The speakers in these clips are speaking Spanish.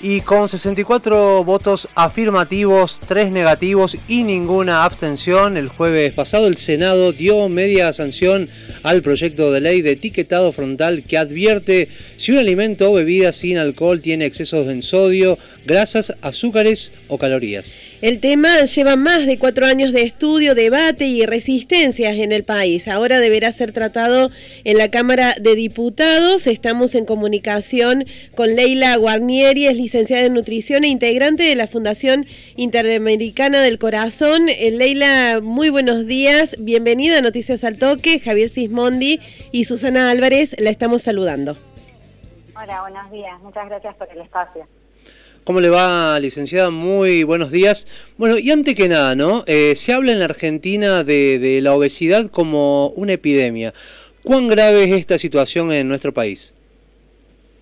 Y con 64 votos afirmativos, 3 negativos y ninguna abstención, el jueves pasado el Senado dio media sanción al proyecto de ley de etiquetado frontal que advierte si un alimento o bebida sin alcohol tiene excesos en sodio, grasas, azúcares o calorías. El tema lleva más de cuatro años de estudio, debate y resistencias en el país. Ahora deberá ser tratado en la Cámara de Diputados. Estamos en comunicación con Leila Guarnieri, es licenciada en nutrición e integrante de la Fundación Interamericana del Corazón. Eh, Leila, muy buenos días. Bienvenida a Noticias al Toque. Javier Sismondi y Susana Álvarez la estamos saludando. Hola, buenos días. Muchas gracias por el espacio. ¿Cómo le va, licenciada? Muy buenos días. Bueno, y antes que nada, ¿no? Eh, se habla en la Argentina de, la obesidad como una epidemia. ¿Cuán grave es esta situación en nuestro país?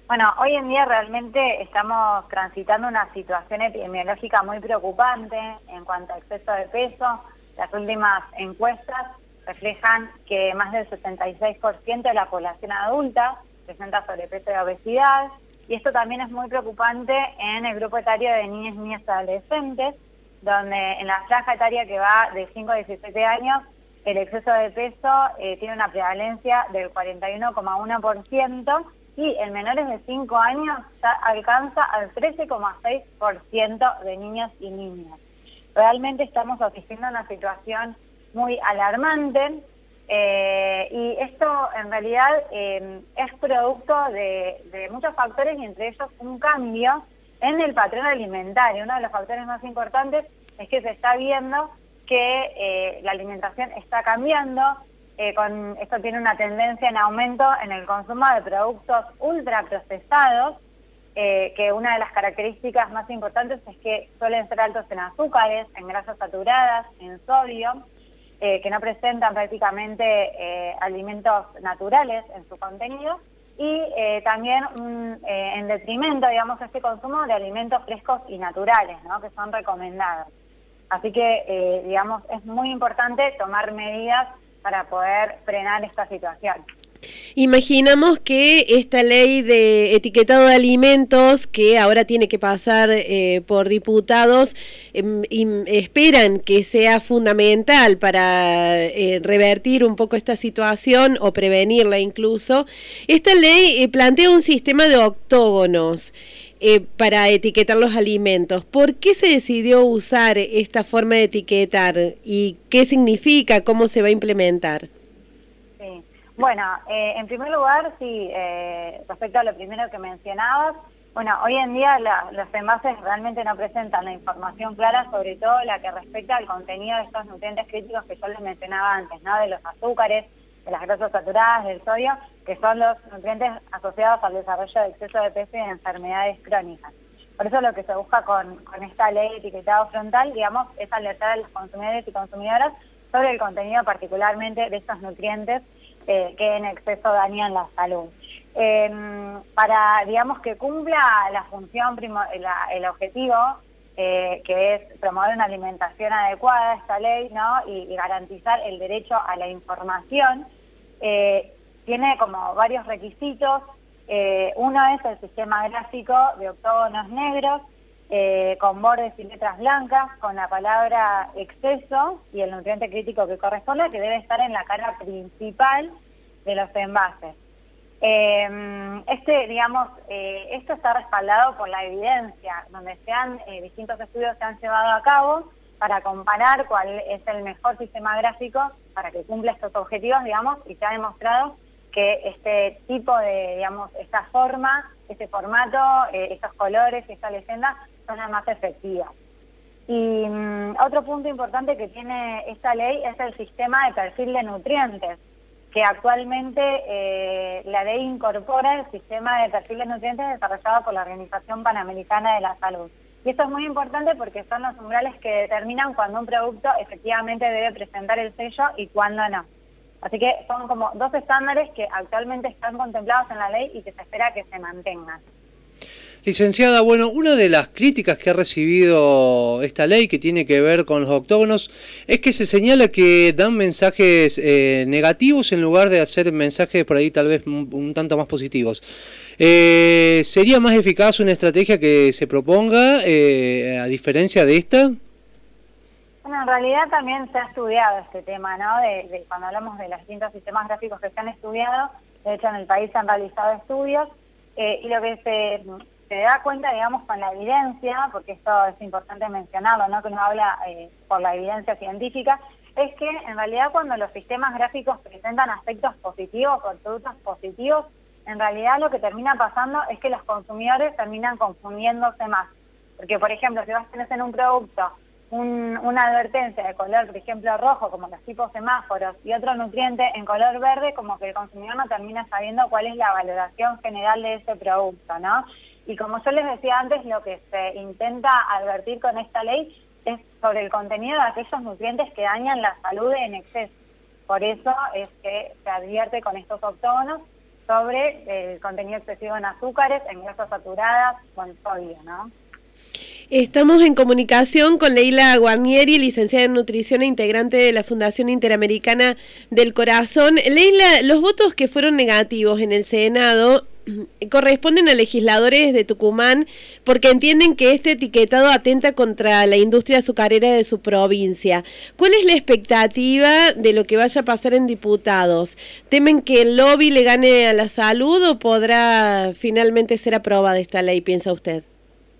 Bueno, hoy en día realmente estamos transitando una situación epidemiológica muy preocupante en cuanto a exceso de peso. Las últimas encuestas reflejan que más del 76% de la población adulta presenta sobrepeso y obesidad y esto también es muy preocupante en el grupo etario de niñas, niñas y adolescentes, donde en la franja etaria que va de 5 a 17 años, el exceso de peso eh, tiene una prevalencia del 41,1% y en menores de 5 años ya alcanza al 13,6% de niños y niñas. Realmente estamos asistiendo a una situación muy alarmante eh, y esto en realidad eh, es producto de, muchos factores y entre ellos un cambio en el patrón alimentario. Uno de los factores más importantes es que se está viendo que eh, la alimentación está cambiando, con, esto tiene una tendencia en aumento en el consumo de productos ultraprocesados, que una de las características más importantes es que suelen ser altos en azúcares, en grasas saturadas, en sodio, eh, que no presentan prácticamente eh, alimentos naturales en su contenido y eh, también en detrimento, digamos, este consumo de alimentos frescos y naturales, ¿no? que son recomendados. Así que, digamos, es muy importante tomar medidas para poder frenar esta situación. Imaginamos que esta ley de etiquetado de alimentos, que ahora tiene que pasar eh, por diputados, em, esperan que sea fundamental para eh, revertir un poco esta situación o prevenirla incluso. Esta ley eh, plantea un sistema de octógonos. para etiquetar los alimentos. ¿Por qué se decidió usar esta forma de etiquetar y qué significa, cómo se va a implementar? Bueno, eh, en primer lugar, sí, eh, respecto a lo primero que mencionabas, bueno, hoy en día los envases realmente no presentan la información clara, sobre todo la que respecta al contenido de estos nutrientes críticos que yo les mencionaba antes, ¿no? De los azúcares, de las grasas saturadas, del sodio, que son los nutrientes asociados al desarrollo de exceso de peso y de enfermedades crónicas. Por eso lo que se busca con, con esta ley de etiquetado frontal, digamos, es alertar a los consumidores y consumidoras sobre el contenido particularmente de estos nutrientes eh, que en exceso dañan la salud. Em, para, digamos, que cumpla la función, el objetivo, eh, que es promover una alimentación adecuada, esta ley, ¿no? y, garantizar el derecho a la información, eh, tiene como varios requisitos. uno es el sistema gráfico de octógonos negros, con bordes y letras blancas, con la palabra exceso y el nutriente crítico que corresponde, que debe estar en la cara principal de los envases. Eh, este, digamos, eh, esto está respaldado por la evidencia, donde se han, eh, distintos estudios se han llevado a cabo para comparar cuál es el mejor sistema gráfico para que cumpla estos objetivos, digamos, y se ha demostrado que este tipo de, digamos, esta forma, este formato, estos colores, esta leyenda, son las más efectivas. Y mm, otro punto importante que tiene esta ley es el sistema de perfil de nutrientes, que actualmente eh, la ley incorpora el sistema de perfil de nutrientes desarrollado por la Organización Panamericana de la Salud. Y esto es muy importante porque son los umbrales que determinan cuando un producto efectivamente debe presentar el sello y cuándo no. Así que son como dos estándares que actualmente están contemplados en la ley y que se espera que se mantengan. Licenciada, bueno, una de las críticas que ha recibido esta ley que tiene que ver con los octógonos es que se señala que dan mensajes eh, negativos en lugar de hacer mensajes por ahí tal vez un, tanto más positivos. Eh, ¿Sería más eficaz una estrategia que se proponga eh, a diferencia de esta? Bueno, en realidad también se ha estudiado este tema, ¿no? De, cuando hablamos de los distintos sistemas gráficos que se han estudiado, de hecho en el país se han realizado estudios, y lo que se se da cuenta, digamos, con la evidencia, porque esto es importante mencionarlo, ¿no? que uno habla eh, por la evidencia científica, es que en realidad cuando los sistemas gráficos presentan aspectos positivos o productos positivos, en realidad lo que termina pasando es que los consumidores terminan confundiéndose más. Porque, por ejemplo, si vas a tener en un producto una advertencia de color, por ejemplo, rojo, como los tipos semáforos, y otro nutriente en color verde, como que el consumidor no termina sabiendo cuál es la valoración general de ese producto, ¿no? Y como yo les decía antes, lo que se intenta advertir con esta ley es sobre el contenido de aquellos nutrientes que dañan la salud en exceso. Por eso es que se advierte con estos octógonos sobre el contenido excesivo en azúcares, en grasas saturadas, con sodio, ¿no? Estamos en comunicación con Leila Guarnieri, licenciada en nutrición e integrante de la Fundación Interamericana del Corazón. Leila, los votos que fueron negativos en el Senado corresponden a legisladores de Tucumán porque entienden que este etiquetado atenta contra la industria azucarera de su provincia. ¿Cuál es la expectativa de lo que vaya a pasar en diputados? ¿Temen que el lobby le gane a la salud o podrá finalmente ser aprobada esta ley, piensa usted?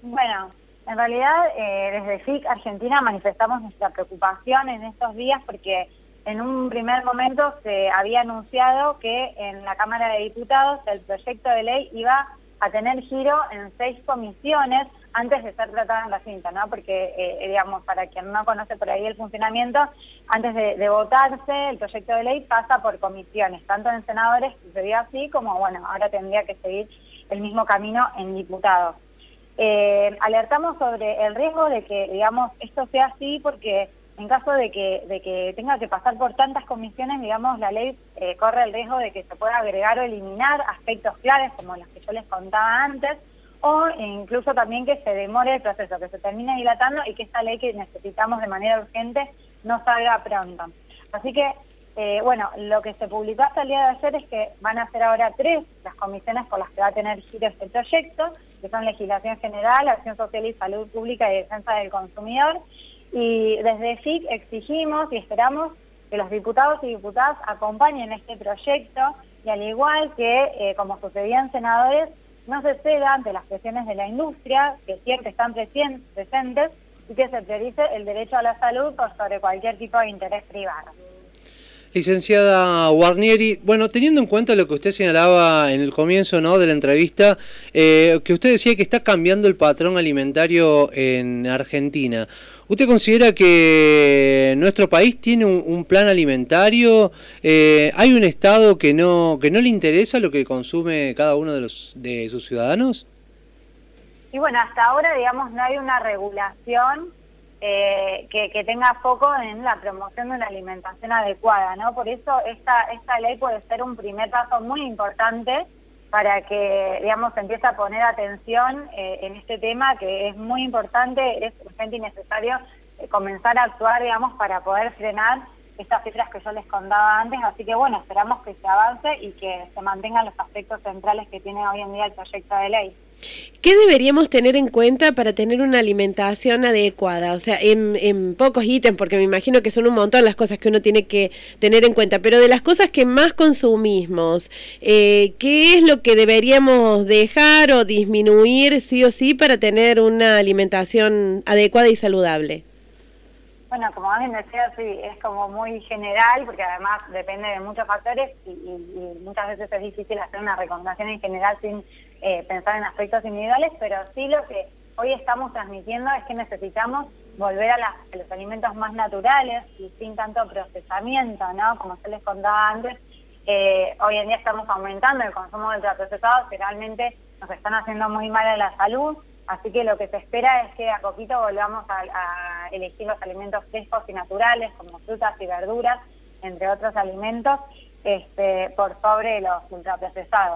Bueno, en realidad, eh, desde FIC Argentina manifestamos nuestra preocupación en estos días porque en un primer momento se había anunciado que en la Cámara de Diputados el proyecto de ley iba a tener giro en seis comisiones antes de ser tratado en la cinta, ¿no? Porque, eh, digamos, para quien no conoce por ahí el funcionamiento, antes de, votarse el proyecto de ley pasa por comisiones, tanto en senadores, sucedía así, como, bueno, ahora tendría que seguir el mismo camino en diputados. Eh, alertamos sobre el riesgo de que, digamos, esto sea así porque en caso de que, de que tenga que pasar por tantas comisiones, digamos, la ley eh, corre el riesgo de que se pueda agregar o eliminar aspectos claves como los que yo les contaba antes, o incluso también que se demore el proceso, que se termine dilatando y que esta ley que necesitamos de manera urgente no salga pronto. Así que eh, bueno, lo que se publicó hasta el día de ayer es que van a ser ahora tres las comisiones por las que va a tener giro este proyecto, que son Legislación General, Acción Social y Salud Pública y Defensa del Consumidor. Y desde FIC exigimos y esperamos que los diputados y diputadas acompañen este proyecto y al igual que, eh, como sucedía en senadores, no se ceda ante las presiones de la industria, que siempre están presentes, y que se priorice el derecho a la salud por sobre cualquier tipo de interés privado. Licenciada Guarnieri, bueno, teniendo en cuenta lo que usted señalaba en el comienzo ¿no? de la entrevista, eh, que usted decía que está cambiando el patrón alimentario en Argentina, ¿usted considera que nuestro país tiene un, plan alimentario? Eh, ¿Hay un Estado que no, que no le interesa lo que consume cada uno de, los, de sus ciudadanos? Y bueno, hasta ahora, digamos, no hay una regulación eh, que, tenga foco en la promoción de una alimentación adecuada, ¿no? Por eso esta, esta ley puede ser un primer paso muy importante para que, digamos, se empiece a poner atención eh, en este tema que es muy importante, es urgente y necesario eh, comenzar a actuar, digamos, para poder frenar estas cifras que yo les contaba antes, así que bueno, esperamos que se avance y que se mantengan los aspectos centrales que tiene hoy en día el proyecto de ley. ¿Qué deberíamos tener en cuenta para tener una alimentación adecuada? O sea, en, pocos ítems, porque me imagino que son un montón las cosas que uno tiene que tener en cuenta, pero de las cosas que más consumimos, eh, ¿qué es lo que deberíamos dejar o disminuir sí o sí para tener una alimentación adecuada y saludable? Bueno, como alguien decía, sí, es como muy general, porque además depende de muchos factores y, muchas veces es difícil hacer una recomendación en general sin eh, pensar en aspectos individuales, pero sí lo que hoy estamos transmitiendo es que necesitamos volver a, los alimentos más naturales y sin tanto procesamiento, ¿no? Como se les contaba antes, eh, hoy en día estamos aumentando el consumo de ultraprocesados que realmente nos están haciendo muy mal a la salud, Así que lo que se espera es que a poquito volvamos a, elegir los alimentos frescos y naturales, como frutas y verduras, entre otros alimentos, este, por sobre los ultraprocesados.